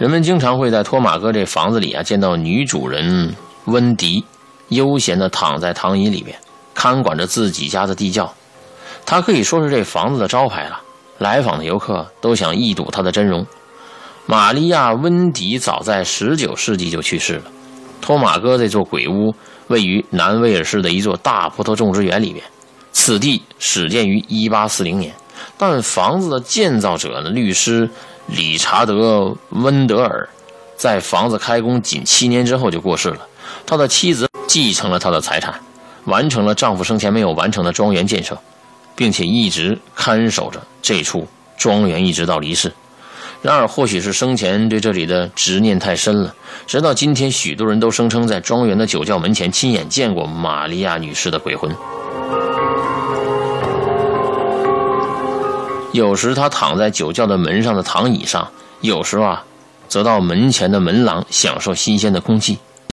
人们经常会在托马哥这房子里啊见到女主人温迪，悠闲地躺在躺椅里面，看管着自己家的地窖。她可以说是这房子的招牌了，来访的游客都想一睹她的真容。玛利亚·温迪早在19世纪就去世了。托马哥这座鬼屋位于南威尔士的一座大葡萄种植园里面，此地始建于1840年，但房子的建造者呢，律师理查德·温德尔，在房子开工仅七年之后就过世了。他的妻子继承了他的财产，完成了丈夫生前没有完成的庄园建设，并且一直看守着这处庄园，一直到离世。然而，或许是生前对这里的执念太深了，直到今天，许多人都声称在庄园的酒窖门前亲眼见过玛利亚女士的鬼魂。有时，他躺在酒窖的门上的躺椅上；有时啊，则到门前的门廊享受新鲜的空气。